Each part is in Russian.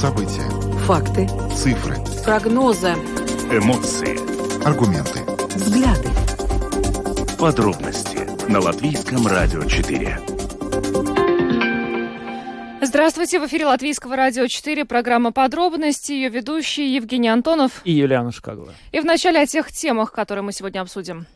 События. Факты. Цифры. Прогнозы. Эмоции. Аргументы. Взгляды. Подробности на Латвийском радио 4. Здравствуйте, в эфире Латвийского радио 4, программа «Подробности», ее ведущий Евгений Антонов и Юлиана Шкагова. И вначале о тех темах, которые мы сегодня обсудим.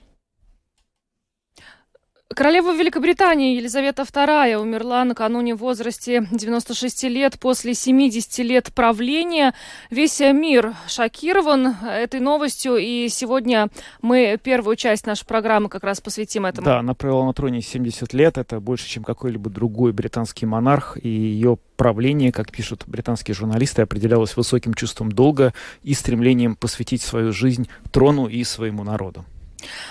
Королева Великобритании Елизавета II умерла накануне в возрасте 96 лет после 70 лет правления. Весь мир шокирован этой новостью, и сегодня мы первую часть нашей программы как раз посвятим этому. Да, она провела на троне 70 лет, это больше, чем какой-либо другой британский монарх, и ее правление, как пишут британские журналисты, определялось высоким чувством долга и стремлением посвятить свою жизнь трону и своему народу.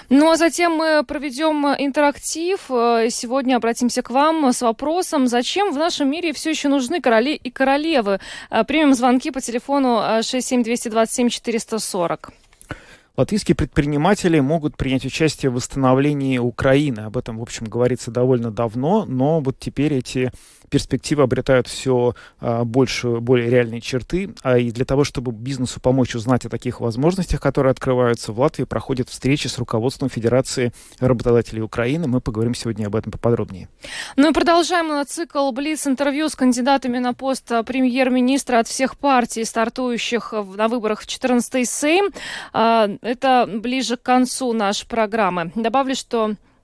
Ну а затем мы проведем интерактив. Сегодня обратимся к вам с вопросом, зачем в нашем мире все еще нужны короли и королевы. Примем звонки по телефону 67227 440. Латвийские предприниматели могут принять участие в восстановлении Украины. Об этом, в общем, говорится довольно давно, но вот теперь эти перспективы обретают все а, больше, более реальные черты. А и для того, чтобы бизнесу помочь узнать о таких возможностях, которые открываются в Латвии, проходят встречи с руководством Федерации работодателей Украины. Мы поговорим сегодня об этом поподробнее. Ну и продолжаем цикл Блиц-интервью с кандидатами на пост премьер-министра от всех партий, стартующих на выборах в 14-й Сейм. А, это ближе к концу нашей программы. Добавлю, что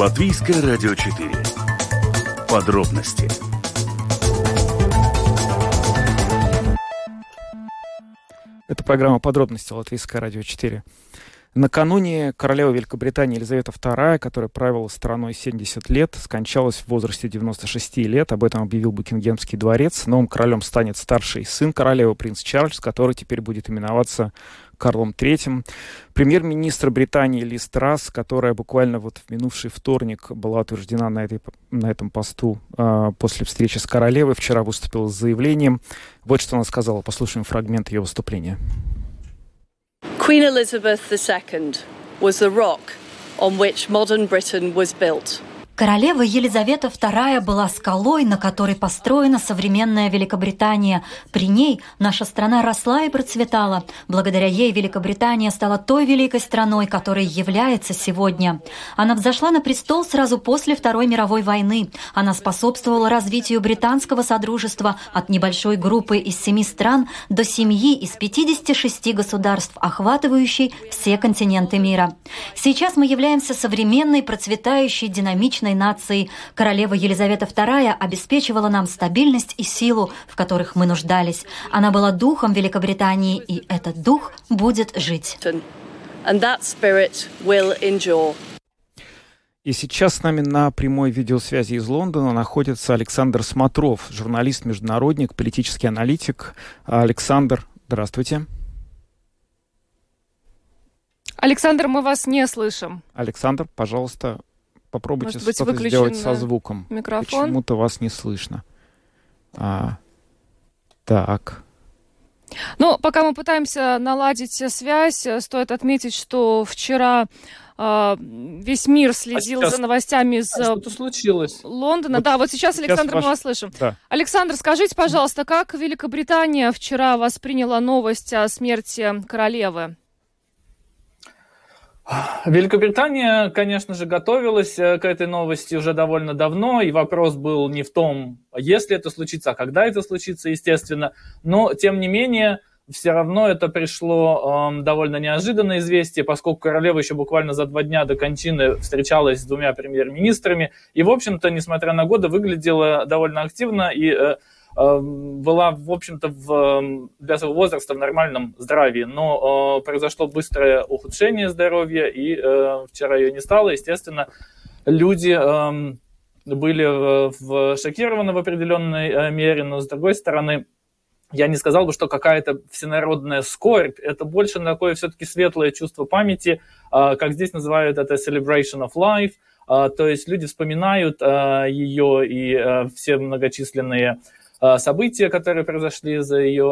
Латвийское радио 4. Подробности. Это программа «Подробности» Латвийское радио 4. Накануне королева Великобритании Елизавета II, которая правила страной 70 лет, скончалась в возрасте 96 лет. Об этом объявил Букингемский дворец. Новым королем станет старший сын королевы, принц Чарльз, который теперь будет именоваться Карлом III. Премьер-министр Британии Лиз Трасс, которая буквально вот в минувший вторник была утверждена на, этой, на этом посту э, после встречи с королевой, вчера выступила с заявлением. Вот что она сказала. Послушаем фрагмент ее выступления. Queen Elizabeth II was the rock on which modern Britain was built. Королева Елизавета II была скалой, на которой построена современная Великобритания. При ней наша страна росла и процветала. Благодаря ей Великобритания стала той великой страной, которой является сегодня. Она взошла на престол сразу после Второй мировой войны. Она способствовала развитию британского содружества от небольшой группы из семи стран до семьи из 56 государств, охватывающей все континенты мира. Сейчас мы являемся современной, процветающей, динамичной единой нацией, королева Елизавета II обеспечивала нам стабильность и силу, в которых мы нуждались. Она была духом Великобритании, и этот дух будет жить. И сейчас с нами на прямой видеосвязи из Лондона находится Александр Смотров, журналист-международник, политический аналитик. Александр, здравствуйте. Александр, мы вас не слышим. Александр, пожалуйста, попробуйте что-то сделать со звуком. Микрофон. Почему-то вас не слышно. А, так. Ну, пока мы пытаемся наладить связь, стоит отметить, что вчера э, весь мир следил а сейчас... за новостями из а что случилось? Лондона. Вот да, вот сейчас, сейчас Александр, ваш... мы вас слышим. Да. Александр, скажите, пожалуйста, как Великобритания вчера восприняла новость о смерти королевы? Великобритания, конечно же, готовилась э, к этой новости уже довольно давно, и вопрос был не в том, если это случится, а когда это случится, естественно. Но, тем не менее, все равно это пришло э, довольно неожиданно известие, поскольку королева еще буквально за два дня до кончины встречалась с двумя премьер-министрами, и, в общем-то, несмотря на годы, выглядела довольно активно и э, была, в общем-то, в, эм, для своего возраста в нормальном здравии, но э, произошло быстрое ухудшение здоровья, и э, вчера ее не стало. Естественно, люди э, были в, в шокированы в определенной э, мере, но с другой стороны, я не сказал бы, что какая-то всенародная скорбь, это больше такое все-таки светлое чувство памяти, как здесь называют это celebration of life, то есть люди вспоминают ее и все многочисленные события, которые произошли за ее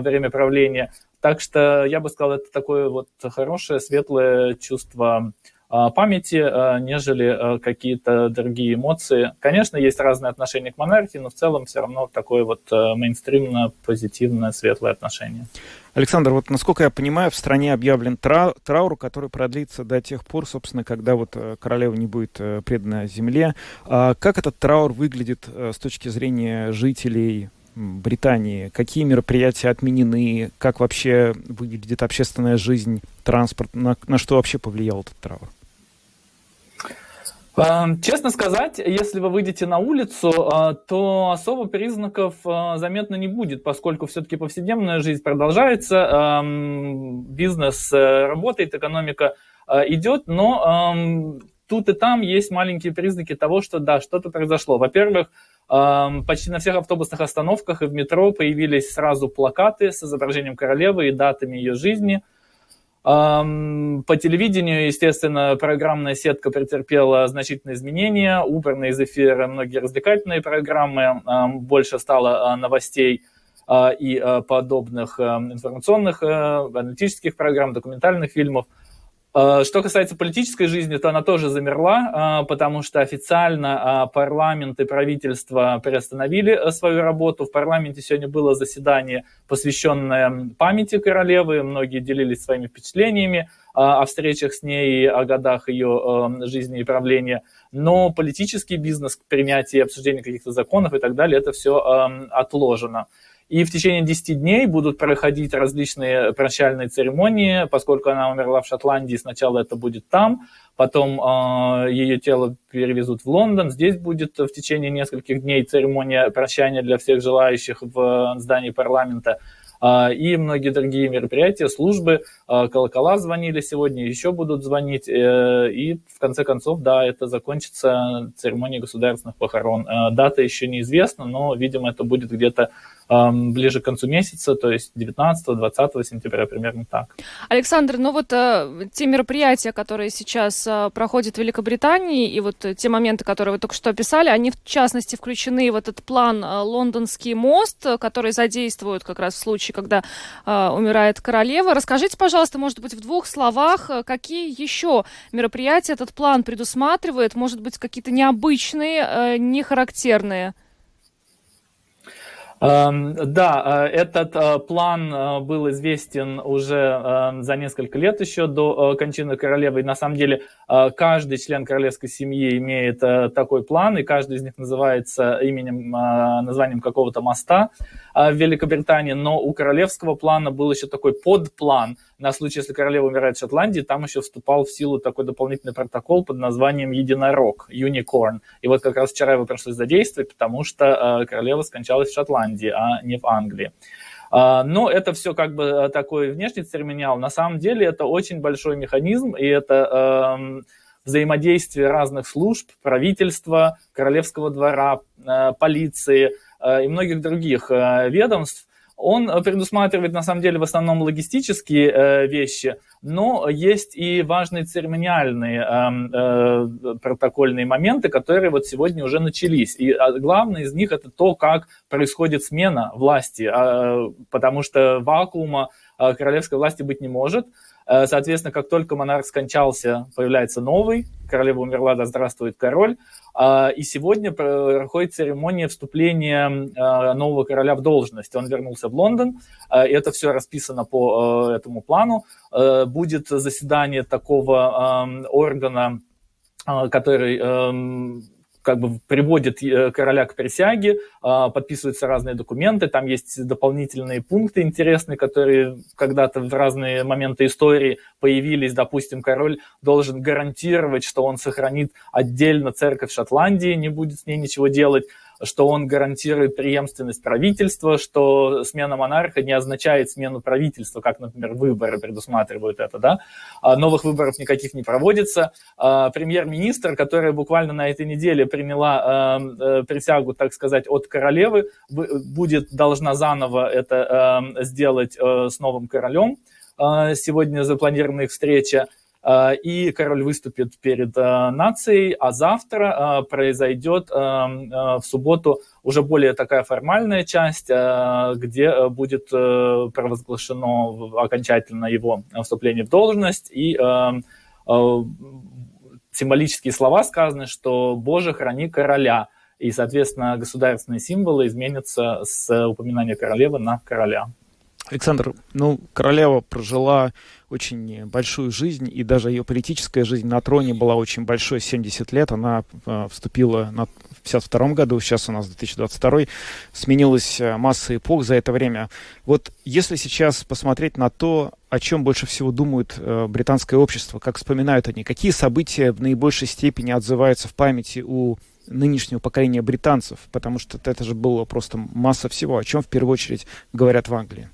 время правления. Так что я бы сказал, это такое вот хорошее, светлое чувство а, памяти, нежели какие-то другие эмоции. Конечно, есть разные отношения к монархии, но в целом все равно такое вот мейнстримное, позитивное, светлое отношение. Александр, вот насколько я понимаю, в стране объявлен трау траур, который продлится до тех пор, собственно, когда вот э, королева не будет э, предана земле. А как этот траур выглядит э, с точки зрения жителей Британии? Какие мероприятия отменены? Как вообще выглядит общественная жизнь, транспорт? На, на что вообще повлиял этот траур? Эм, честно сказать, если вы выйдете на улицу, э, то особо признаков э, заметно не будет, поскольку все-таки повседневная жизнь продолжается, эм, бизнес э, работает, экономика идет, но эм, тут и там есть маленькие признаки того, что да, что-то произошло. Во-первых, почти на всех автобусных остановках и в метро появились сразу плакаты с изображением королевы и датами ее жизни – по телевидению, естественно, программная сетка претерпела значительные изменения, убраны из эфира многие развлекательные программы, больше стало а, новостей а, и а, подобных информационных, аналитических программ, документальных фильмов – Э, что касается политической жизни, то она тоже замерла, э, потому что официально э, парламент и правительство приостановили свою работу. В парламенте сегодня было заседание, посвященное памяти королевы. Многие делились своими впечатлениями о встречах с ней, о годах ее жизни и правления. Но политический бизнес, принятие и обсуждение каких-то законов и так далее, это все отложено. И в течение 10 дней будут проходить различные прощальные церемонии, поскольку она умерла в Шотландии, сначала это будет там, потом э, ее тело перевезут в Лондон, здесь будет в течение нескольких дней церемония прощания для всех желающих в здании парламента. А, и многие другие мероприятия, службы, а, колокола звонили сегодня, еще будут звонить, э, и в конце концов, да, это закончится церемонией государственных похорон. Э, дата еще неизвестна, но, видимо, это будет где-то ближе к концу месяца, то есть 19-20 сентября, примерно так. Александр, ну вот э, те мероприятия, которые сейчас э, проходят в Великобритании, и вот те моменты, которые вы только что описали, они в частности включены в этот план э, «Лондонский мост», который задействуют как раз в случае, когда э, умирает королева. Расскажите, пожалуйста, может быть, в двух словах, э, какие еще мероприятия этот план предусматривает, может быть, какие-то необычные, э, нехарактерные? Эм, да, э, этот э, план э, был известен уже за несколько лет еще до кончины королевы. И на самом деле каждый член королевской семьи имеет такой план, и каждый из них называется именем, названием какого-то моста в Великобритании. Но у королевского плана был еще такой подплан – на случай, если королева умирает в Шотландии, там еще вступал в силу такой дополнительный протокол под названием «Единорог», «Unicorn». И вот как раз вчера его пришлось задействовать, потому что э, королева скончалась в Шотландии, а не в Англии. Uh, но это все как бы такой внешний церемониал. На самом деле это очень большой механизм, и это взаимодействие разных служб, правительства, королевского двора, полиции и многих других ведомств, он э, предусматривает, на самом деле, в основном логистические э, вещи, но есть и важные церемониальные э, э, протокольные моменты, которые вот сегодня уже начались. И а, главное из них это то, как происходит смена власти, э, потому что вакуума э, королевской власти быть не может. Э, соответственно, как только монарх скончался, появляется новый, королева умерла, да здравствует король. А, и сегодня проходит церемония вступления а, нового короля в должность. Он вернулся в Лондон, и это все расписано по этому плану. Будет заседание такого органа, который как бы приводит э, короля к присяге, а, подписываются разные документы, там есть дополнительные пункты интересные, которые когда-то в разные моменты истории появились. Допустим, король должен гарантировать, что он сохранит отдельно церковь Шотландии, не будет с ней ничего делать. Что он гарантирует преемственность правительства, что смена монарха не означает смену правительства, как, например, выборы предусматривают это, да. А новых выборов никаких не проводится. А премьер-министр, которая буквально на этой неделе приняла э, присягу, так сказать, от королевы, будет должна заново это сделать с новым королем. Сегодня запланирована их встреча. Э, и король выступит перед э, нацией, а завтра э, произойдет в субботу уже более такая формальная часть, где будет провозглашено окончательно его вступление в должность и символические слова сказаны, что «Боже, храни короля», и, соответственно, государственные символы изменятся с упоминания королевы на короля. Александр, ну, королева прожила очень большую жизнь, и даже ее политическая жизнь на троне была очень большой, 70 лет. Она э, вступила на, в 52 году, сейчас у нас 2022, сменилась э, масса эпох за это время. Вот если сейчас посмотреть на то, о чем больше всего думают э, британское общество, как вспоминают они, какие события в наибольшей степени отзываются в памяти у нынешнего поколения британцев, потому что это же было просто масса всего, о чем в первую очередь говорят в Англии.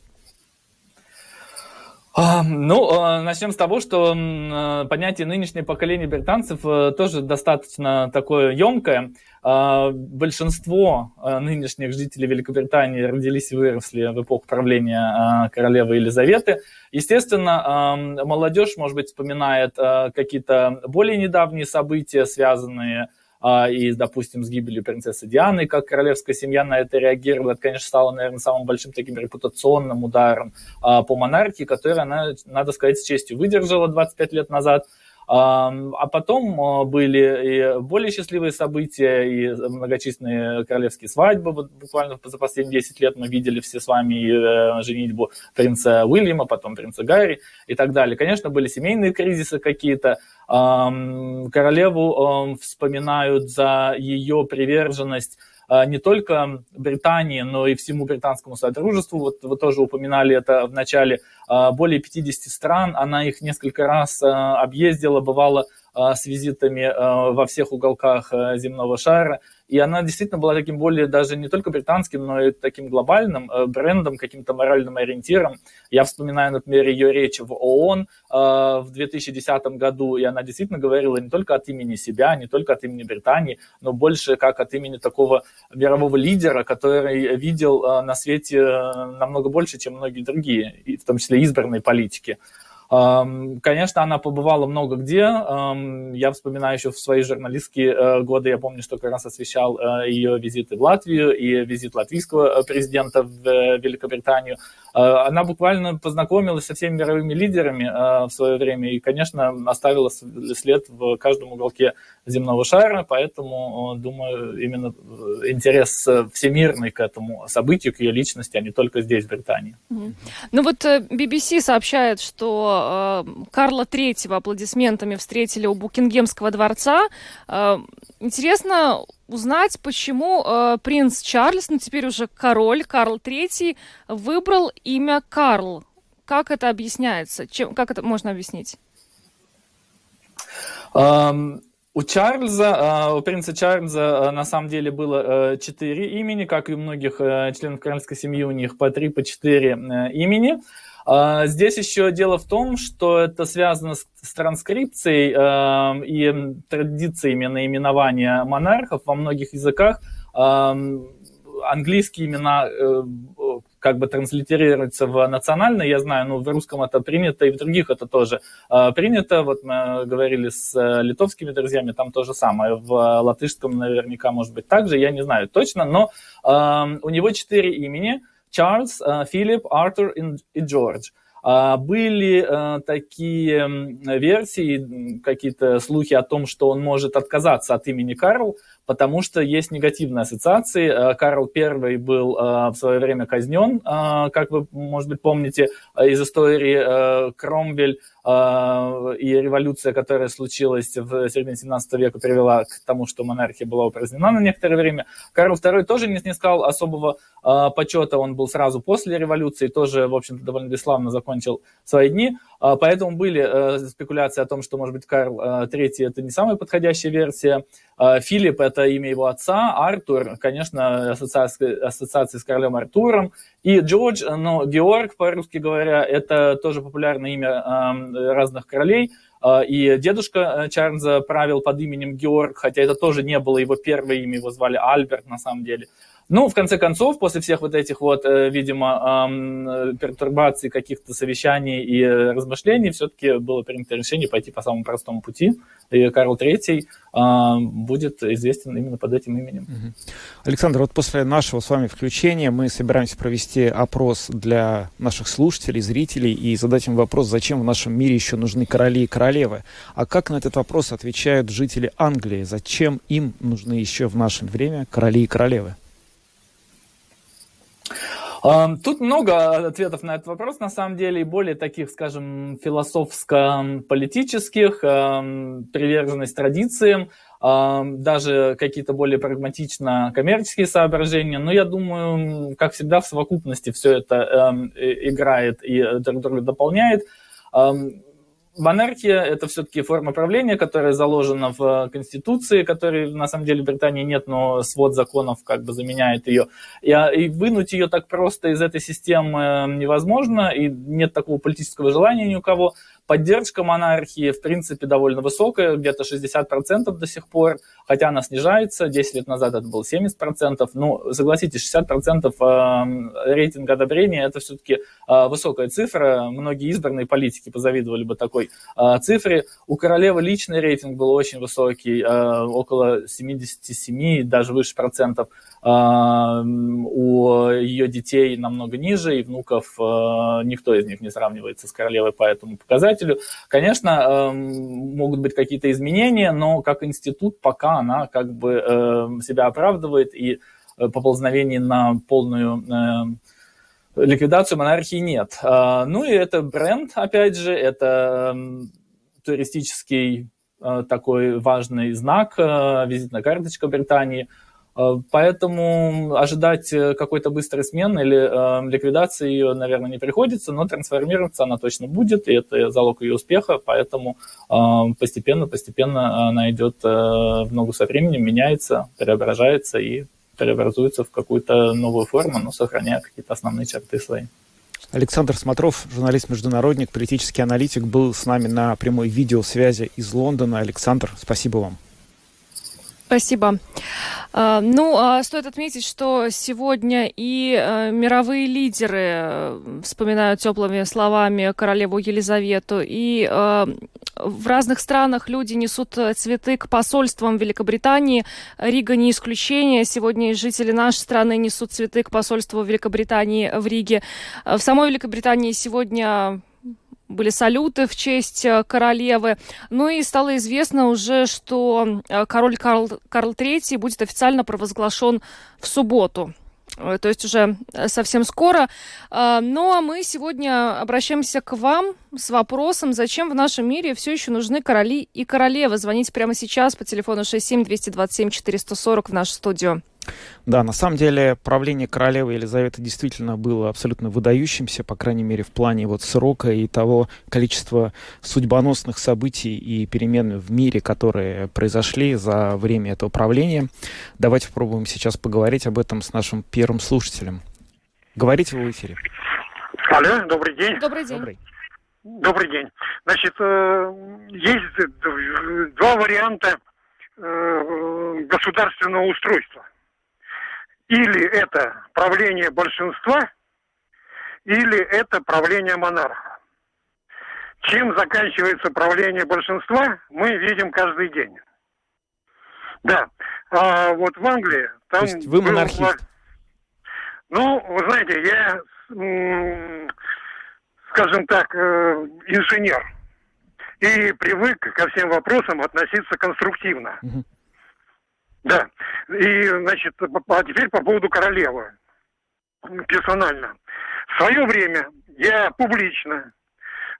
Ну, а, начнем с того, что а, понятие нынешнее поколение британцев э, тоже достаточно такое емкое. А, большинство нынешних жителей Великобритании родились и выросли в эпоху правления королевы Елизаветы. Естественно, молодежь, может быть, вспоминает какие-то более недавние события, связанные а, и, допустим, с гибелью принцессы Дианы, как королевская семья на это реагировала, это, конечно, стало, наверное, самым большим таким репутационным ударом а, по монархии, который она, надо сказать, с честью выдержала 25 лет назад. А потом а, были и более счастливые события, и многочисленные королевские свадьбы. Вот буквально за последние 10 лет мы видели все с вами э, женитьбу принца Уильяма, потом принца Гарри и так далее. Конечно, были семейные кризисы какие-то. Королеву вспоминают за ее приверженность не только Британии, но и всему британскому содружеству. Вот вы тоже упоминали это в начале. А, более 50 стран, она их несколько раз а, объездила, бывала с визитами во всех уголках земного шара. И она действительно была таким более даже не только британским, но и таким глобальным э, брендом, каким-то моральным ориентиром. Я вспоминаю, например, ее речь в ООН э, в 2010 году, и она действительно говорила не только от имени себя, не только от имени Британии, но больше как от имени такого мирового лидера, который видел э, на свете намного больше, чем многие другие, в том числе избранные политики. Конечно, она побывала много где. Я вспоминаю еще в свои журналистские э, годы, я помню, что как раз освещал э, ее визиты в Латвию и визит латвийского э, президента в Великобританию. Она буквально познакомилась со всеми мировыми лидерами в свое время и, конечно, оставила след в каждом уголке земного шара, поэтому, думаю, именно интерес всемирный к этому событию, к ее личности, а не только здесь, в Британии. Ну вот BBC сообщает, что Э, Карла Третьего аплодисментами встретили у Букингемского дворца. Э, интересно узнать, почему э, принц Чарльз, ну теперь уже король Карл Третий, выбрал имя Карл. Как это объясняется? Чем, как это можно объяснить? Um... У Чарльза, у принца Чарльза на самом деле было четыре имени, как и у многих членов королевской семьи, у них по три, по четыре имени. А, здесь еще дело в том, что это связано с, с транскрипцией э, и традициями наименования монархов во многих языках. Э, английские имена э, как бы транслитерируются в национальное, я знаю, но в русском это принято, и в других это тоже э, принято. Вот мы говорили с э, литовскими друзьями, там то же самое. В латышском наверняка может быть так же, я не знаю точно, но э, у него четыре имени – Чарльз, э, Филипп, Артур и Джордж. А, были э, такие версии, какие-то слухи о том, что он может отказаться от имени Карл, потому что есть негативные ассоциации. Э, Карл I был в свое время казнен, как вы, может быть, помните из истории Кромвель и революция, которая случилась в середине 17 века, привела к тому, что монархия была упразднена на некоторое время. Карл II тоже не снискал особого почета, он был сразу после революции, тоже, в общем-то, довольно бесславно закончил свои дни. Поэтому были спекуляции о том, что, может быть, Карл III это не самая подходящая версия. Филипп – это имя его отца, Артур, конечно, ассоциация, ассоциация с королем Артуром. И Джордж, ну, Георг, по-русски говоря, это тоже популярное имя э, разных королей. Э, и дедушка э, Чарльза правил под именем Георг, хотя это тоже не было его первое имя, его звали Альберт на самом деле. Ну, в конце концов, после всех вот этих вот, э, видимо, пертурбаций, каких-то совещаний и размышлений, все-таки было принято решение пойти по самому простому пути. И Карл III будет известен именно под этим именем. Александр, вот после нашего с вами включения мы собираемся провести опрос для наших слушателей, зрителей и задать им вопрос, зачем в нашем мире еще нужны короли и королевы. А как на этот вопрос отвечают жители Англии? Зачем им нужны еще в наше время короли и королевы? Тут много ответов на этот вопрос, на самом деле, и более таких, скажем, философско-политических, приверженность традициям, даже какие-то более прагматично коммерческие соображения. Но я думаю, как всегда, в совокупности все это играет и друг друга дополняет монархия – это все-таки форма правления, которая заложена в Конституции, которой на самом деле в Британии нет, но свод законов как бы заменяет ее. И, а, и вынуть ее так просто из этой системы невозможно, и нет такого политического желания ни у кого. Поддержка монархии, в принципе, довольно высокая, где-то 60% до сих пор, хотя она снижается. 10 лет назад это было 70%. Ну, согласитесь, 60% эм, рейтинга одобрения – это все-таки э, высокая цифра. Многие избранные политики позавидовали бы такой э, цифре. У королевы личный рейтинг был очень высокий, э, около 77, даже выше процентов. У ее детей намного ниже, и внуков никто из них не сравнивается с королевой по этому показателю. Конечно, могут быть какие-то изменения, но как институт пока она как бы себя оправдывает, и поползновений на полную ликвидацию монархии нет. Ну и это бренд, опять же, это туристический такой важный знак, визитная карточка Британии – Э, поэтому ожидать э, какой-то быстрой смены или э, ликвидации ее, наверное, не приходится, но трансформироваться она точно будет, и это залог ее успеха, поэтому постепенно-постепенно э, она идет э, в ногу со временем, меняется, преображается и преобразуется в какую-то новую форму, но сохраняя какие-то основные черты свои. Александр Смотров, журналист-международник, политический аналитик, был с нами на прямой видеосвязи из Лондона. Александр, спасибо вам. Спасибо. А, ну, а стоит отметить, что сегодня и э, мировые лидеры э, вспоминают теплыми словами королеву Елизавету, и э, в разных странах люди несут цветы к посольствам Великобритании. Рига не исключение. Сегодня жители нашей страны несут цветы к посольству Великобритании в Риге. В самой Великобритании сегодня были салюты в честь э, королевы. Ну и стало известно уже, что э, король Карл, Карл III будет официально провозглашен в субботу. Э, то есть уже совсем скоро. Ну а мы сегодня обращаемся к вам с вопросом, зачем в нашем мире все еще нужны короли и королевы. Звоните прямо сейчас по телефону 67 227 440 в нашу студию. Да, на самом деле правление королевы Елизаветы действительно было абсолютно выдающимся, по крайней мере, в плане вот срока и того количества судьбоносных событий и перемен в мире, которые произошли за время этого правления. Давайте попробуем сейчас поговорить об этом с нашим первым слушателем. Говорите вы в эфире. Алло, добрый день. Добрый день. Добрый. Добрый день. Значит, э, есть два варианта э, государственного устройства – или это правление большинства, или это правление монарха. Чем заканчивается правление большинства, мы видим каждый день. Да. А вот в Англии там... То есть вы монархист? Ну, вы знаете, я, скажем так, э, инженер. И привык ко всем вопросам относиться конструктивно. Угу. Да. И, значит, а теперь по поводу королевы. Персонально. В свое время я публично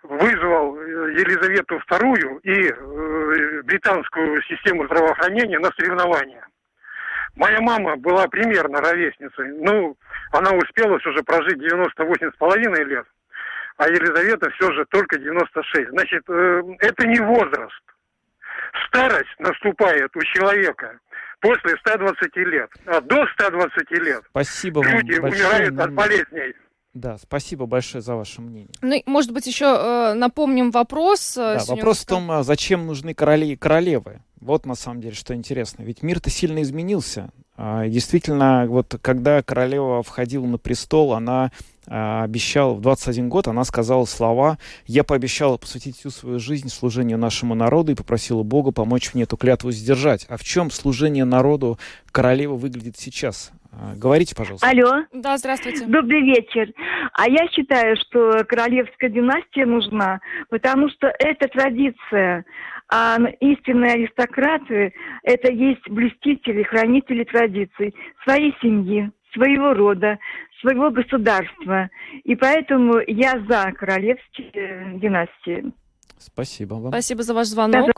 вызвал Елизавету II и британскую систему здравоохранения на соревнования. Моя мама была примерно ровесницей. Ну, она успела уже прожить 98 с половиной лет, а Елизавета все же только 96. Значит, это не возраст. Старость наступает у человека после 120 лет. А до 120 лет Спасибо люди вам умирают от болезней. Да, спасибо большое за ваше мнение. Ну, может быть, еще э, напомним вопрос. Э, да, вопрос в том, а зачем нужны короли и королевы. Вот на самом деле, что интересно. Ведь мир-то сильно изменился. А, действительно, вот когда королева входила на престол, она обещала, в 21 год она сказала слова «Я пообещала посвятить всю свою жизнь служению нашему народу и попросила Бога помочь мне эту клятву сдержать». А в чем служение народу королевы выглядит сейчас? А, говорите, пожалуйста. Алло. Да, здравствуйте. Добрый вечер. А я считаю, что королевская династия нужна, потому что это традиция. А истинные аристократы – это есть блюстители, хранители традиций своей семьи, своего рода, своего государства. И поэтому я за королевские династии. Спасибо вам. Спасибо за ваш звонок.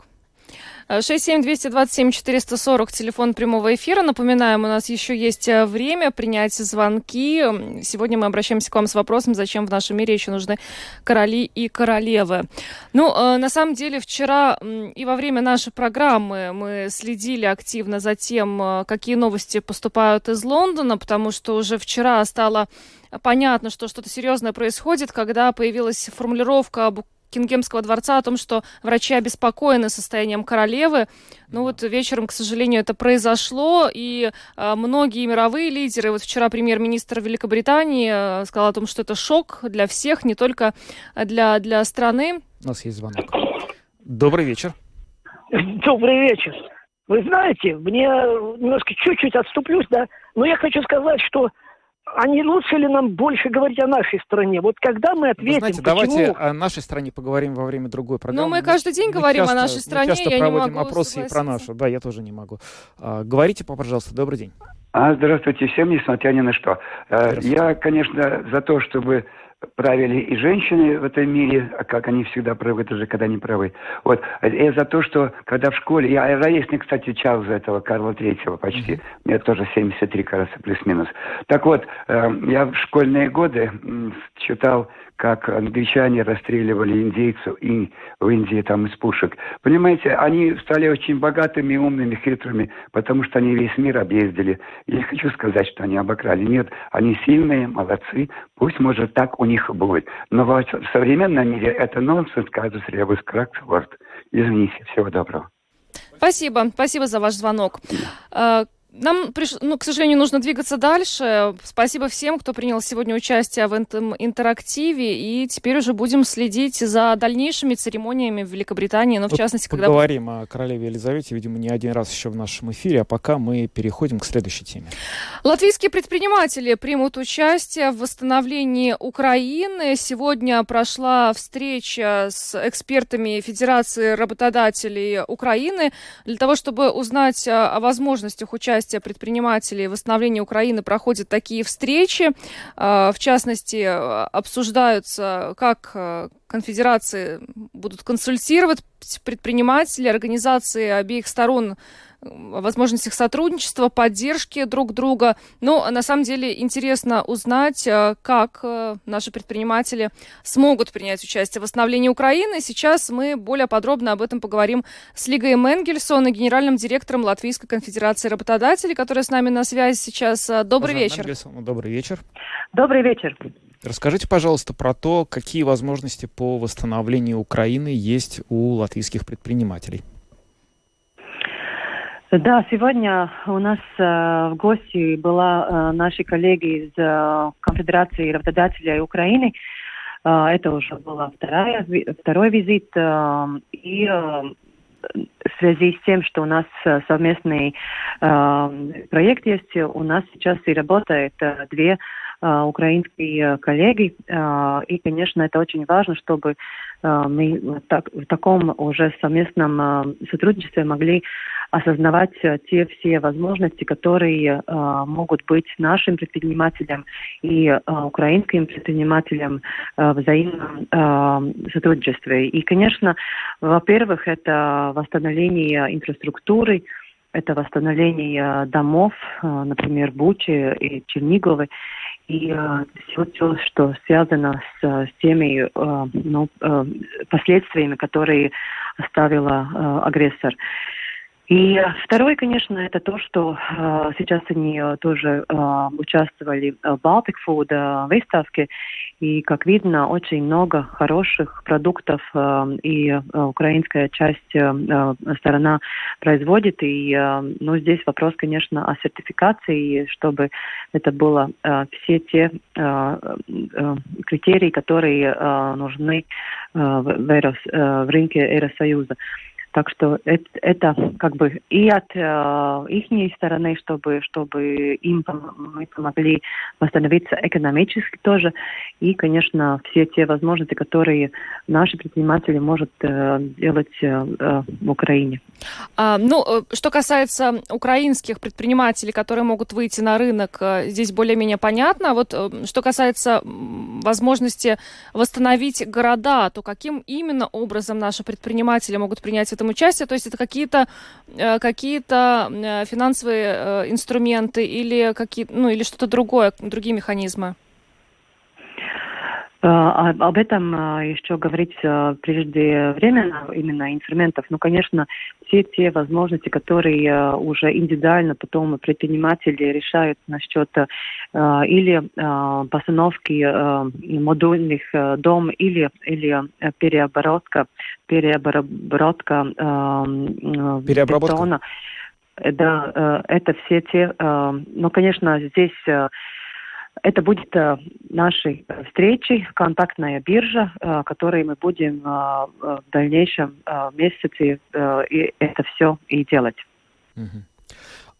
67227-440, телефон прямого эфира. Напоминаем, у нас еще есть э, время принять звонки. Сегодня мы обращаемся к вам с вопросом, зачем в нашем мире еще нужны короли и королевы. Ну, э, на самом деле, вчера и во время нашей программы мы следили активно за тем, э, какие новости поступают из Лондона, потому что уже вчера стало понятно, что что-то серьезное происходит, когда появилась формулировка Кингемского дворца о том, что врачи обеспокоены состоянием королевы. Ну вот вечером, к сожалению, это произошло, и э, многие мировые лидеры, вот вчера премьер-министр Великобритании э, сказал о том, что это шок для всех, не только для, для страны. У нас есть звонок. Добрый вечер. Добрый вечер. Вы знаете, мне немножко чуть-чуть отступлюсь, да, но я хочу сказать, что а не лучше ли нам больше говорить о нашей стране? Вот когда мы ответим, Вы знаете, почему... давайте о нашей стране поговорим во время другой программы. Ну, мы каждый день мы говорим часто, о нашей стране, мы часто я проводим не могу опросы и про нашу. Да, я тоже не могу. А, говорите, пожалуйста, добрый день. А, здравствуйте всем, несмотря ни на что. Э, я, конечно, за то, чтобы правили и женщины в этом мире, а как они всегда правы, даже когда не правы. Вот. Я за то, что когда в школе... Я ровесник, кстати, Чарльза этого, Карла Третьего почти. Mm-hmm. Мне тоже 73, кажется, плюс-минус. Так вот, э, я в школьные годы читал как англичане расстреливали индейцев и в Индии там из пушек. Понимаете, они стали очень богатыми, умными, хитрыми, потому что они весь мир объездили. Я не хочу сказать, что они обокрали. Нет, они сильные, молодцы. Пусть, может, так у них будет. Но в современном мире это нонсенс, кажется, я бы Извините, всего доброго. Спасибо, спасибо за ваш звонок. Нам, приш... ну, к сожалению, нужно двигаться дальше. Спасибо всем, кто принял сегодня участие в этом интерактиве. И теперь уже будем следить за дальнейшими церемониями в Великобритании. Но, в вот частности, когда... Поговорим о королеве Елизавете, видимо, не один раз еще в нашем эфире. А пока мы переходим к следующей теме. Латвийские предприниматели примут участие в восстановлении Украины. Сегодня прошла встреча с экспертами Федерации работодателей Украины для того, чтобы узнать о возможностях участия участия предпринимателей в восстановлении Украины проходят такие встречи. А, в частности, обсуждаются, как а, конфедерации будут консультировать предприниматели, организации обеих сторон о возможностях сотрудничества, поддержки друг друга. Но на самом деле интересно узнать, э, как э, наши предприниматели смогут принять участие в восстановлении Украины. Сейчас мы более подробно об этом поговорим с Лигой Менгельсон и генеральным директором Латвийской конфедерации работодателей, которая с нами на связи сейчас. Э, добрый Пожалуйста, вечер. Менгельсон, добрый вечер. Добрый вечер. Расскажите, пожалуйста, про то, какие возможности по восстановлению Украины есть у латвийских предпринимателей. Да, сегодня у нас э, в гости была э, наши коллеги из э, Конфедерации работодателей Украины. Э, это уже был второй визит. Э, и э, в связи с тем, что у нас э, совместный э, проект есть, у нас сейчас и работает э, две э, украинские коллеги. Э, и, конечно, это очень важно, чтобы э, мы так, в таком уже совместном э, сотрудничестве могли осознавать те все возможности, которые могут быть нашим предпринимателям и украинским предпринимателям взаимном сотрудничестве. И, конечно, во-первых, это восстановление инфраструктуры, это восстановление домов, например, Бучи и Черниговы и э, все, все, что связано с, с теми э, ну, э, последствиями, которые оставила э, агрессор. И второе, конечно, это то, что э, сейчас они э, тоже э, участвовали в Baltic Food э, выставке, и, как видно, очень много хороших продуктов э, и э, украинская часть, э, э, сторона производит. И э, ну, здесь вопрос, конечно, о сертификации, чтобы это было э, все те э, э, критерии, которые э, нужны э, в, в, э, в рынке Евросоюза. Так что это, это как бы и от э, их стороны, чтобы, чтобы им мы помогли восстановиться экономически тоже. И, конечно, все те возможности, которые наши предприниматели могут э, делать э, э, в Украине. А, ну, э, что касается украинских предпринимателей, которые могут выйти на рынок, э, здесь более-менее понятно. Вот что касается возможности восстановить города, то каким именно образом наши предприниматели могут принять в этом участие? То есть это какие-то э, какие-то э, финансовые э, инструменты или какие ну или что-то другое, другие механизмы? Об этом еще говорить преждевременно, именно инструментов. Ну, конечно, все те возможности, которые уже индивидуально потом предприниматели решают насчет или постановки модульных дом или, или переоборотка, переоборотка Переобработка. бетона. Да, это все те, ну, конечно, здесь это будет э, нашей встречей, контактная биржа, э, которой мы будем э, в дальнейшем э, месяце и это все и делать. Мгм.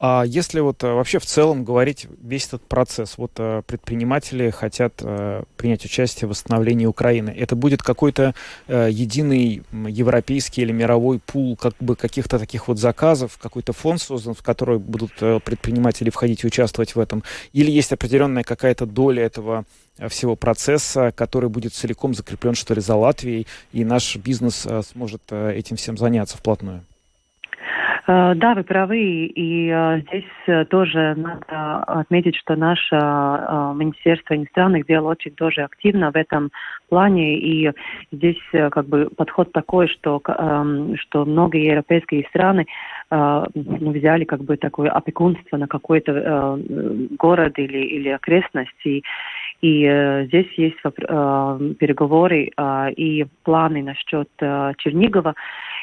А если вот э, вообще в целом говорить весь этот процесс, вот э, предприниматели хотят э, принять участие в восстановлении Украины, это будет какой-то единый европейский или мировой пул как бы каких-то таких вот заказов, какой-то фонд создан, в который будут предприниматели входить и участвовать в этом, или есть определенная какая-то доля этого всего процесса, который будет целиком закреплен, что ли, за Латвией, и наш бизнес сможет этим всем заняться вплотную? Э, Да, вы правы, и э, здесь э, тоже надо отметить, что наше Министерство иностранных дел очень тоже активно в этом плане, и здесь как бы подход такой, что, эм, что многие европейские страны ну, взяли как бы такое опекунство на какой-то город или, или окрестность, и, и здесь есть переговоры и планы насчет Чернигова,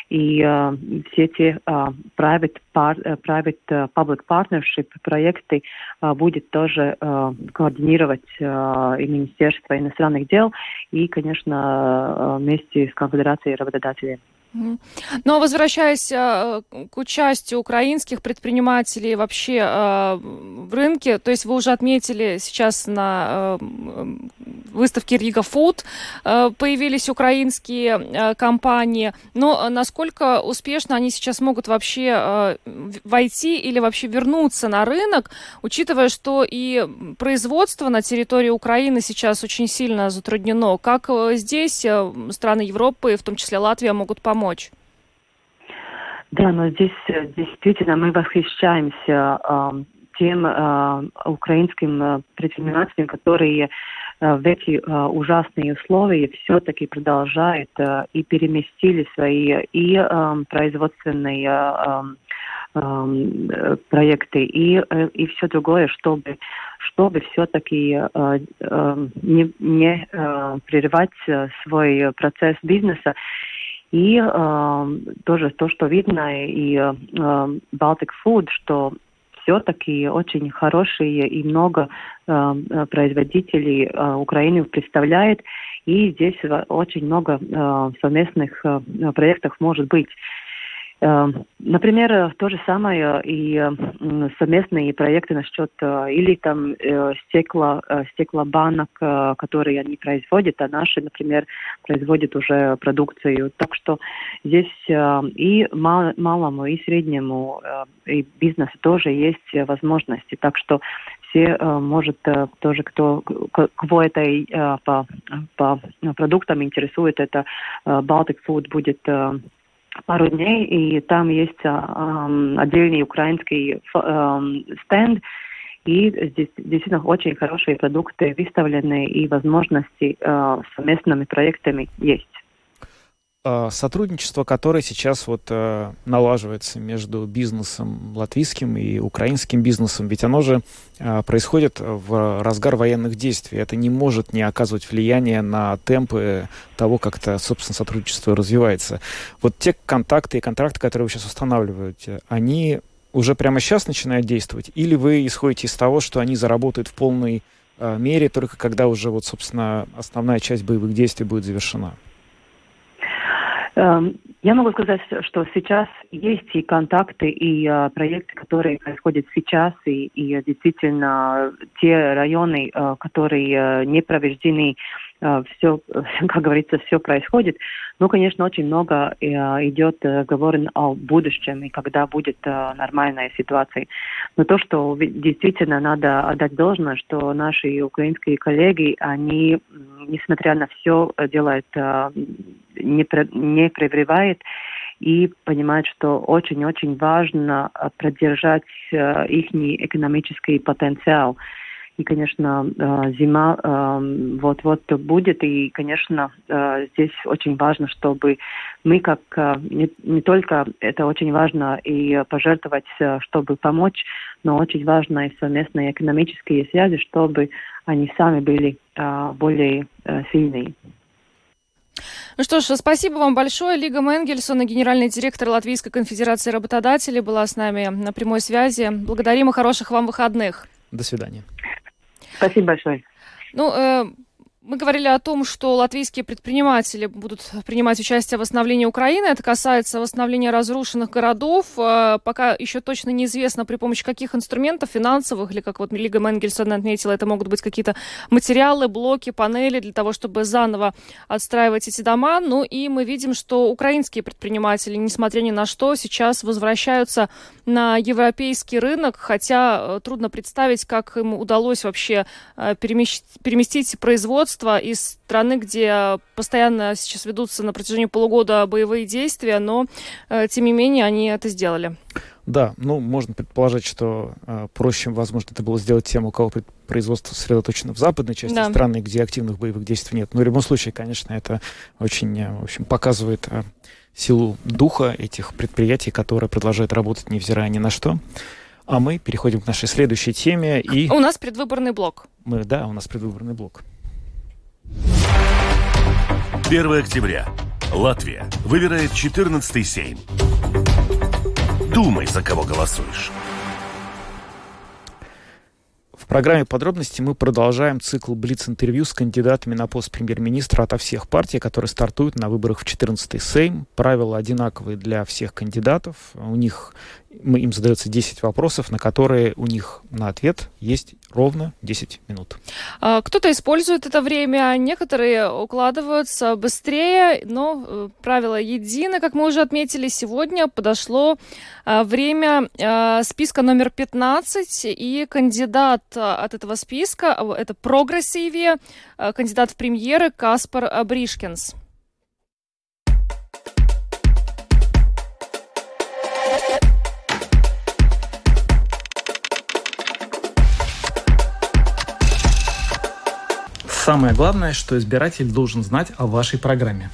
и э, все эти э, private, par, э, private э, public partnership проекты э, будет тоже э, координировать э, и Министерство иностранных дел, и, конечно, э, вместе с Конфедерацией работодателей. Мгм. Ну, а возвращаясь э, к участию украинских предпринимателей вообще э, в рынке, то есть вы уже отметили сейчас на э, выставке Рига э, появились украинские компании, но насколько успешно они сейчас могут вообще войти или вообще вернуться на рынок, учитывая, что и производство на территории Украины сейчас очень сильно затруднено. Как здесь страны Европы, в том числе Латвия, могут помочь? Да, но здесь э, действительно мы восхищаемся э, тем э, украинским э, предпринимателям, которые э, в эти э, ужасные условия все-таки продолжают э, и переместили свои и э, производственные э, эм, э, проекты и, э, и все другое, чтобы, чтобы все-таки э, э, не, не э, прерывать э, свой процесс бизнеса. И э, тоже то, что видно и э, Baltic Food, что все-таки очень хорошие и много э, производителей э, Украины представляет, и здесь очень много э, совместных э, проектов может быть. Э, например, то же самое и совместные проекты насчет или там стекла, стеклобанок, которые они производят, а наши, например, производят уже продукцию. Так что здесь и малому, и среднему, и бизнесу тоже есть возможности. Так что все, э, может, э, тоже кто, кого это э, по, по продуктам интересует, это Baltic Food будет пару дней, и там есть отдельный украинский стенд, и здесь действительно очень хорошие продукты выставлены, и возможности совместными проектами есть. А, сотрудничество, которое сейчас вот э, налаживается между бизнесом латвийским и украинским бизнесом, ведь оно же э, происходит в разгар военных действий. Это не может не оказывать влияния на темпы того, как это, собственно, сотрудничество развивается. Вот те контакты и контракты, которые вы сейчас устанавливаете, они уже прямо сейчас начинают действовать? Или вы исходите из того, что они заработают в полной э, мере только когда уже, вот, собственно, основная часть боевых действий будет завершена? Эм, я могу сказать, что сейчас есть и контакты, и э, проекты, которые происходят сейчас, и, и действительно те районы, э, которые э, не проведены все, как говорится, все происходит. Ну, конечно, очень много э, идет разговор о будущем и когда будет э, нормальная ситуация. Но то, что действительно надо отдать должное, что наши украинские коллеги, они, несмотря на все, делают, не, прерывают и понимают, что очень-очень важно поддержать их экономический потенциал. И, конечно, э, зима э, вот-вот будет. И, конечно, э, здесь очень важно, чтобы мы как не, не только это очень важно и пожертвовать, чтобы помочь, но очень важно и совместные экономические связи, чтобы они сами были более сильные. Ну что ж, спасибо вам большое. Лига Менгельсона, генеральный директор Латвийской конфедерации работодателей, была с нами на прямой связи. Благодарим и хороших вам выходных. До свидания. Спасибо большое. Ну, э, мы говорили о том, что латвийские предприниматели будут принимать участие в восстановлении Украины. Это касается восстановления разрушенных городов. Э, пока еще точно неизвестно, при помощи каких инструментов финансовых, или как вот Лига Менгельсон отметила, это могут быть какие-то материалы, блоки, панели для того, чтобы заново отстраивать эти дома. Ну и мы видим, что украинские предприниматели, несмотря ни на что, сейчас возвращаются на европейский рынок, хотя э, трудно представить, как им удалось вообще э, переместить, переместить производство руководство из страны, где постоянно сейчас ведутся на протяжении полугода боевые действия, но, э, тем не менее, они это сделали. Да, ну, можно предположить, что э, проще, возможно, это было сделать тем, у кого производство сосредоточено в западной части да. страны, где активных боевых действий нет. Но в любом случае, конечно, это очень, э, в общем, показывает э, силу духа этих предприятий, которые продолжают работать, невзирая ни на что. А мы переходим к нашей следующей теме. И... У нас предвыборный блок. Мы, да, у нас предвыборный блок. 1 октября. Латвия выбирает 14-й Сейм. Думай, за кого голосуешь. В программе подробности мы продолжаем цикл Блиц-интервью с кандидатами на пост премьер-министра ото всех партий, которые стартуют на выборах в 14-й Сейм. Правила одинаковые для всех кандидатов. У них им задается 10 вопросов, на которые у них на ответ есть ровно 10 минут. А, кто-то использует это время, некоторые укладываются быстрее, но э, правило едино, как мы уже отметили, сегодня подошло а, время а, списка номер 15, и кандидат от этого списка, это прогрессиве, кандидат в премьеры Каспар Бришкинс. Самое главное, что избиратель должен знать о вашей программе.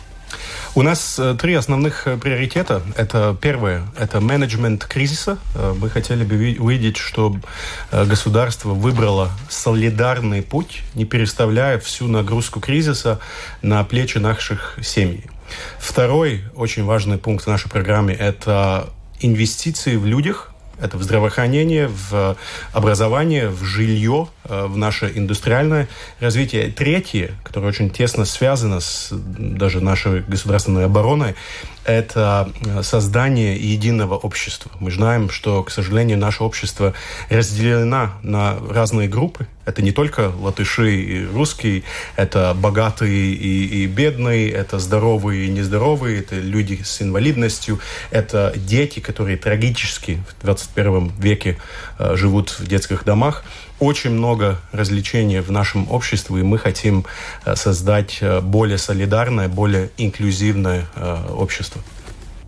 У нас э, три основных э, приоритета. Это первое, это менеджмент кризиса. Э, мы хотели бы увидеть, что государство выбрало солидарный путь, не переставляя всю нагрузку кризиса на плечи наших семей. Второй очень важный пункт в нашей программе – это инвестиции в людях, это в здравоохранение, в образование, в жилье, э, в наше индустриальное развитие. Третье, которое очень тесно связано с даже нашей государственной обороной, это создание единого общества. Мы знаем, что, к сожалению, наше общество разделено на разные группы. Это не только латыши и русские, это богатые и, и бедные, это здоровые и нездоровые, это люди с инвалидностью, это дети, которые трагически в 21 веке э, живут в детских домах очень много развлечений в нашем обществе, и мы хотим э, создать э, более солидарное, более инклюзивное э, общество.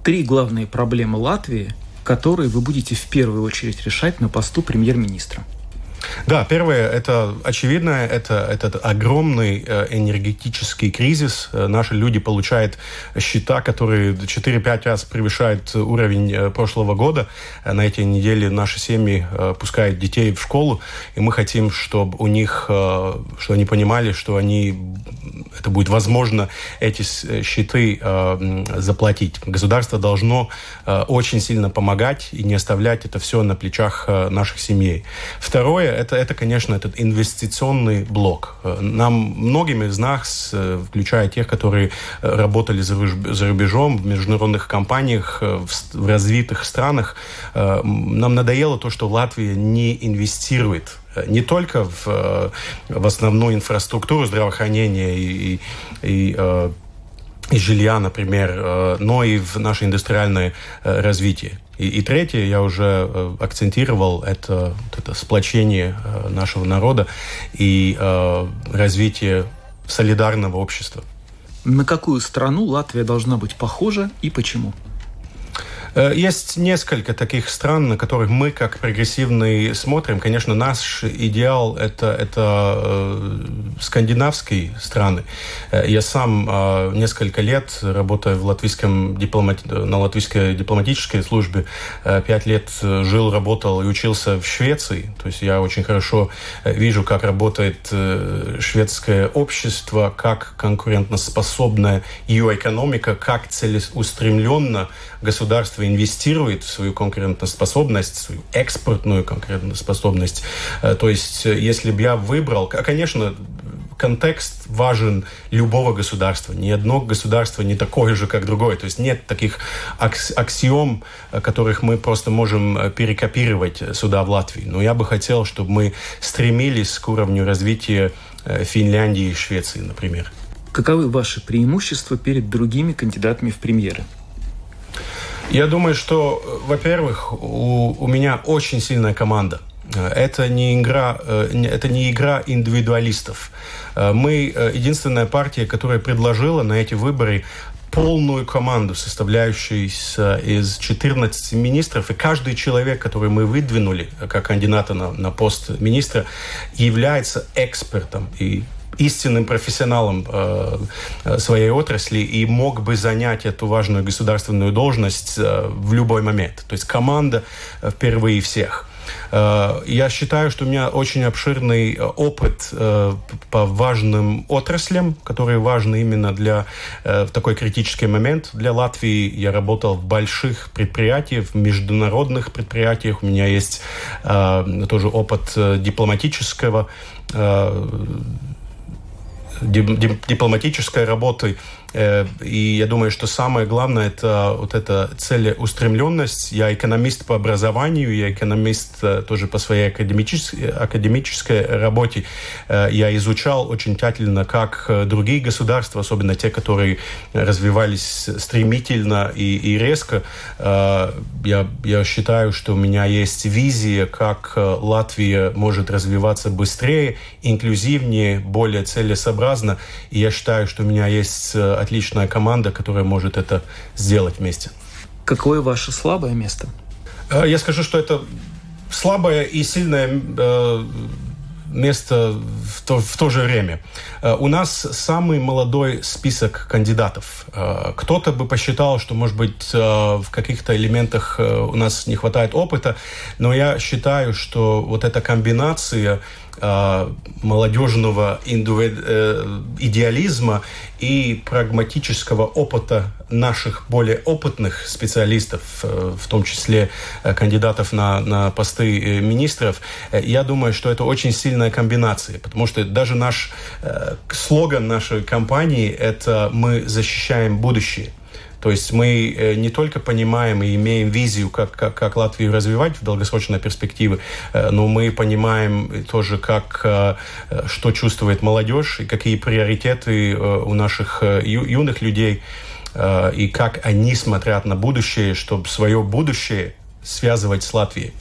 Три главные проблемы Латвии, которые вы будете в первую очередь решать на посту премьер-министра. Да, первое, это очевидно, это этот огромный э, энергетический кризис. Э, наши люди получают счета, которые 4-5 раз превышают уровень э, прошлого года. На этой неделе наши семьи пускают детей в школу, и мы хотим, чтобы у них, что они понимали, что они, это будет возможно, эти счеты заплатить. Государство должно очень сильно помогать и не оставлять это все на плечах наших семей. Второе, это, это, конечно, этот инвестиционный блок. Нам, многим из нас, э, включая тех, которые э, работали за рубежом, в международных компаниях, э, в развитых странах, нам надоело то, что Латвия не инвестирует не только в, в основную инфраструктуру здравоохранения и, и, и жилья, например, но и в наше индустриальное развитие. И, и третье, я уже э, акцентировал, это, вот это сплочение э, нашего народа и э, развитие солидарного общества. На какую страну Латвия должна быть похожа и почему? Э, есть несколько таких стран, на которых мы, как прогрессивные, смотрим. Конечно, наш идеал это, это э, скандинавские страны. Э, я сам несколько лет работаю в латвийском дипломат... на латвийской дипломатической службе. Пять лет жил, работал и учился в Швеции. То есть я очень хорошо вижу, как работает шведское общество, как конкурентоспособная ее экономика, как целеустремленно государство инвестирует в свою конкурентоспособность, свою экспортную конкурентоспособность. Э, то есть, э, если бы я выбрал, конечно, контекст важен любого государства. Ни одно государство не такое же, как другое. То есть нет таких акс аксиом, э, которых мы просто можем перекопировать сюда, в Латвии. Но я бы хотел, чтобы мы стремились к уровню развития Финляндии и Швеции, например. Каковы ваши преимущества перед другими кандидатами в премьеры? Я думаю, что, во-первых, у, у меня очень сильная команда. Это не игра, э, это не игра индивидуалистов. Э, мы э, единственная партия, которая предложила на эти выборы полную команду, составляющуюся из 14 министров, и каждый человек, который мы выдвинули как кандидата на, на пост министра, является экспертом и истинным профессионалом э, э, своей отрасли и мог бы занять эту важную государственную должность э, в любой момент. То есть команда э, впервые всех. Э, я считаю, что у меня очень обширный э, опыт по важным отраслям, которые важны именно для в такой критический момент. Для Латвии я работал в больших предприятиях, в международных предприятиях. У меня есть тоже опыт дипломатического дипломатической работой и я думаю, что самое главное это вот эта целеустремленность. Я экономист по образованию, я экономист э, тоже по своей академической, академической работе. Э, я изучал очень тщательно, как другие государства, особенно те, которые развивались стремительно и, и резко. Я, я считаю, что у меня есть визия, как Латвия может развиваться быстрее, инклюзивнее, более целесообразно. И я считаю, что у меня есть отличная команда, которая может это сделать вместе. Какое ваше слабое место? Э, я скажу, что это слабое и сильное э, место в то, в то же время. Э, у нас самый молодой список кандидатов. Кто-то бы посчитал, что, может быть, в каких-то элементах у нас не хватает опыта, но я считаю, что вот эта комбинация э, молодежного э, идеализма и прагматического опыта наших более опытных специалистов, э, в том числе э, кандидатов на, на посты министров, я думаю, что это очень сильная комбинация, потому что даже наш слоган нашей компании – это «Мы защищаем будущее». То есть мы не только понимаем и имеем визию, как, как, как Латвию развивать в долгосрочной перспективе, но мы понимаем тоже, как, что чувствует молодежь и какие приоритеты у наших юных людей и как они смотрят на будущее, чтобы свое будущее связывать с Латвией.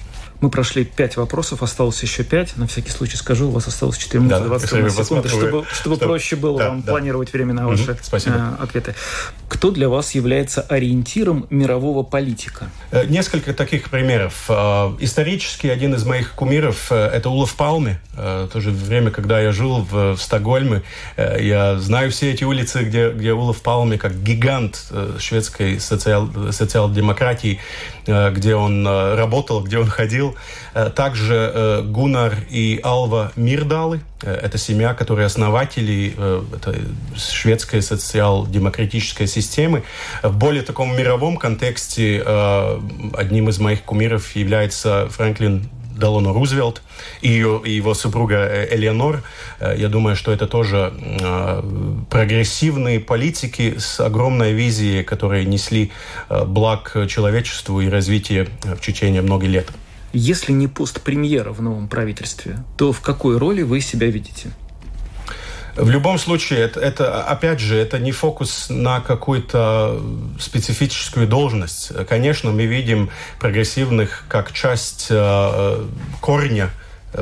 Мы прошли пять вопросов, осталось еще пять. На всякий случай скажу, у вас осталось 4 минуты да, 21 секунды, чтобы, чтобы что... проще было да, вам да. планировать время на ваши угу, спасибо. Э, ответы. Кто для вас является ориентиром мирового политика? Э, несколько таких примеров. Э, исторически один из моих кумиров э, – это Улов Палме. Тоже время, когда я жил в, в Стокгольме, я знаю все эти улицы, где, где Улов Палме, как гигант шведской социал, социал-демократии, где он работал, где он ходил. Также Гунар и Алва Мирдалы – это семья, которые основатели это шведской социал-демократической системы. В более таком мировом контексте э, одним из моих кумиров является Фрэнклин Делано Рузвельт и ее, его супруга э, Элеонор. Э, я думаю, что это тоже прогрессивные политики с огромной визией, которые несли благ человечеству и развитие в течение многих лет. Если не пост премьера в новом правительстве, то в какой роли вы себя видите? В любом случае, это, это, опять же, это не фокус на какую-то специфическую должность. Конечно, мы видим прогрессивных как часть э, корня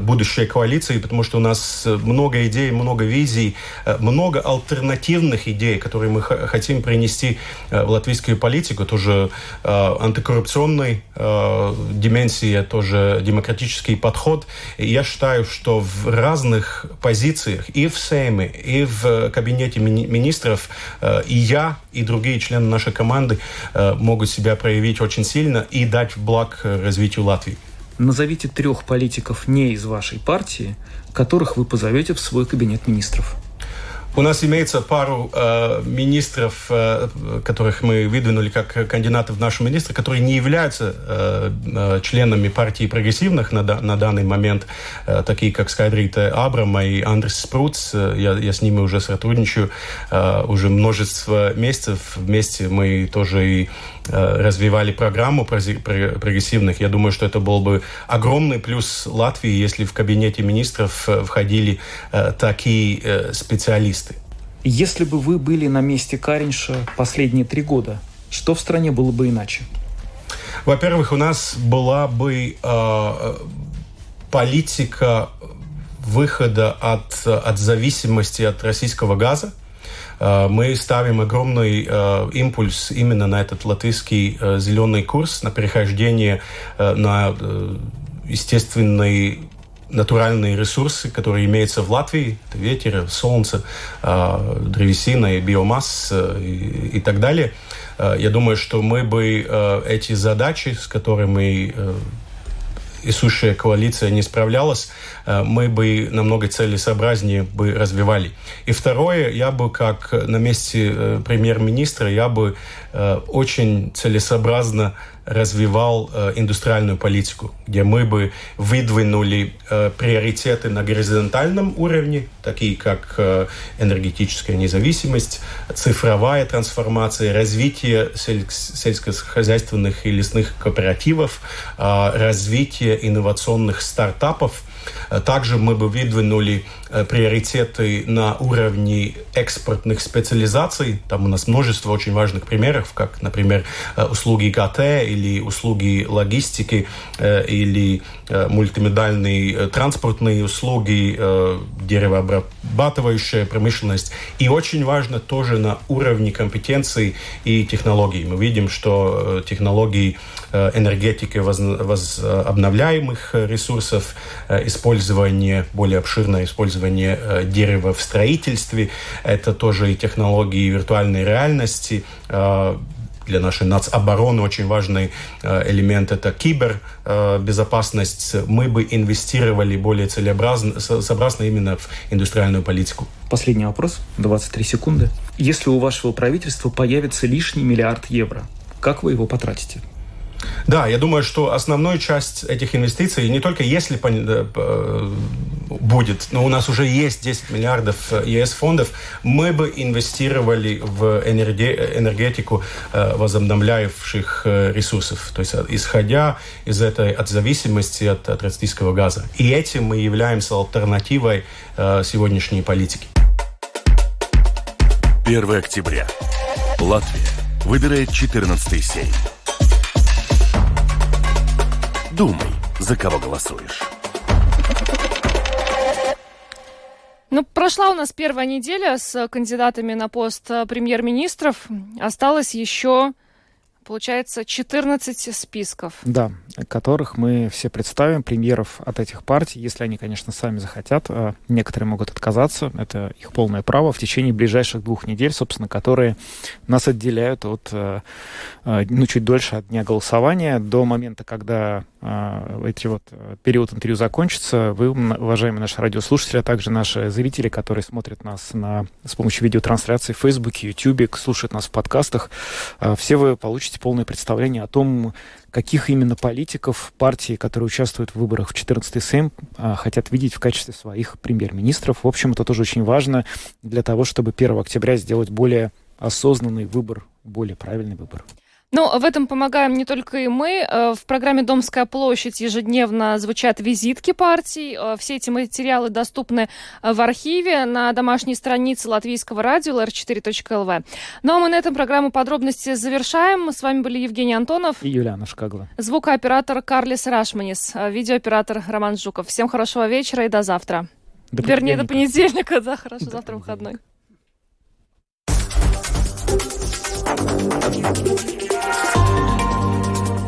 будущей коалиции, потому что у нас много идей, много визий, э, много альтернативных идей, которые мы хотим принести э, в латвийскую политику, тоже э, антикоррупционной дименсии, тоже демократический подход. Я считаю, что в разных позициях и в Сейме, и в кабинете мини министров и я, и другие члены нашей команды могут себя проявить очень сильно и дать благ развитию Латвии. Назовите трех политиков не из вашей партии, которых вы позовете в свой кабинет министров. У нас имеется пару э, министров, э, которых мы выдвинули как кандидатов в наши министры, которые не являются э, э, членами партии прогрессивных на, на данный момент, э, такие как Скайдрита Абрама и Андрес Спруц. Я, я с ними уже сотрудничаю э, уже множество месяцев. Вместе мы тоже и Э, развивали программу прогрессивных. Я думаю, что это был бы огромный плюс Латвии, если в кабинете министров э, входили э, такие специалисты. Если бы вы были на месте Каринша последние три года, что в стране было бы иначе? Во-первых, у нас была бы э, политика выхода от, от зависимости от российского газа. Э, мы ставим огромный э, импульс именно на этот латвийский э, зеленый курс, на перехождение на естественный натуральные ресурсы, которые имеются в Латвии, это ветер, солнце, древесина, биомасса и, и так далее. Я думаю, что мы бы эти задачи, с которыми несущая коалиция не справлялась, э, мы бы намного целесообразнее бы развивали. И второе, я бы как на месте э, премьер-министра, я бы э, очень целесообразно развивал э, индустриальную политику, где мы бы выдвинули э, приоритеты на горизонтальном уровне, такие как э, энергетическая независимость, цифровая трансформация, развитие сель- сельскохозяйственных и лесных кооперативов, э, развитие инновационных стартапов – Э, также мы бы выдвинули приоритеты на уровне экспортных специализаций. Там у нас множество очень важных примеров, как, например, э, услуги ГТ или услуги логистики или мультимодальные транспортные услуги, деревообрабатывающая промышленность. И очень важно тоже на уровне компетенций и технологий. Мы видим, что технологии энергетики возобновляемых ресурсов, использование, более обширное использование э, дерева в строительстве. Это тоже и технологии виртуальной реальности, э, для нашей нацобороны очень важный э, элемент – это кибербезопасность. Мы бы инвестировали более целесообразно сообразно именно в индустриальную политику. Последний вопрос, 23 секунды. Если у вашего правительства появится лишний миллиард евро, как вы его потратите? Да, я думаю, что основную часть этих инвестиций, не только если э, будет, но у нас уже есть 10 миллиардов э, ЕС-фондов, мы бы инвестировали в энергетику э, возобновляющих ресурсов, то есть исходя из этой от зависимости от, от российского газа. И этим мы являемся альтернативой сегодняшней политики. 1 октября. Латвия выбирает 14-й сейм. Думай, за кого голосуешь. Ну, прошла у нас первая неделя с кандидатами на пост э, премьер-министров. Осталось еще Получается, 14 списков. Да, которых мы все представим, премьеров от этих партий, если они, конечно, сами захотят. А некоторые могут отказаться, это их полное право в течение ближайших двух недель, собственно, которые нас отделяют от, э, э, ну, чуть дольше от дня голосования до момента, когда эти вот период интервью закончится. Вы, уважаемые наши радиослушатели, а также наши зрители, которые смотрят нас на, с помощью видеотрансляции в Фейсбуке, Ютубе, слушают нас в подкастах, все вы получите получите полное представление о том, каких именно политиков партии, которые участвуют в выборах в 14-й Сейм, а, хотят видеть в качестве своих премьер-министров. В общем, это тоже очень важно для того, чтобы 1 октября сделать более осознанный выбор, более правильный выбор. Ну, в этом помогаем не только и мы. Э, в программе «Домская площадь» ежедневно звучат визитки партий. Э, все эти материалы доступны э, в архиве на домашней странице латвийского радио lr4.lv. Ну, а мы на этом программу подробности завершаем. С вами были Евгений Антонов и Юлиана Шкагла. Звукооператор Карлис Рашманис, видеооператор Роман Жуков. Всем хорошего вечера и до завтра. До Вернее, до понедельника. Да, хорошо, завтра выходной.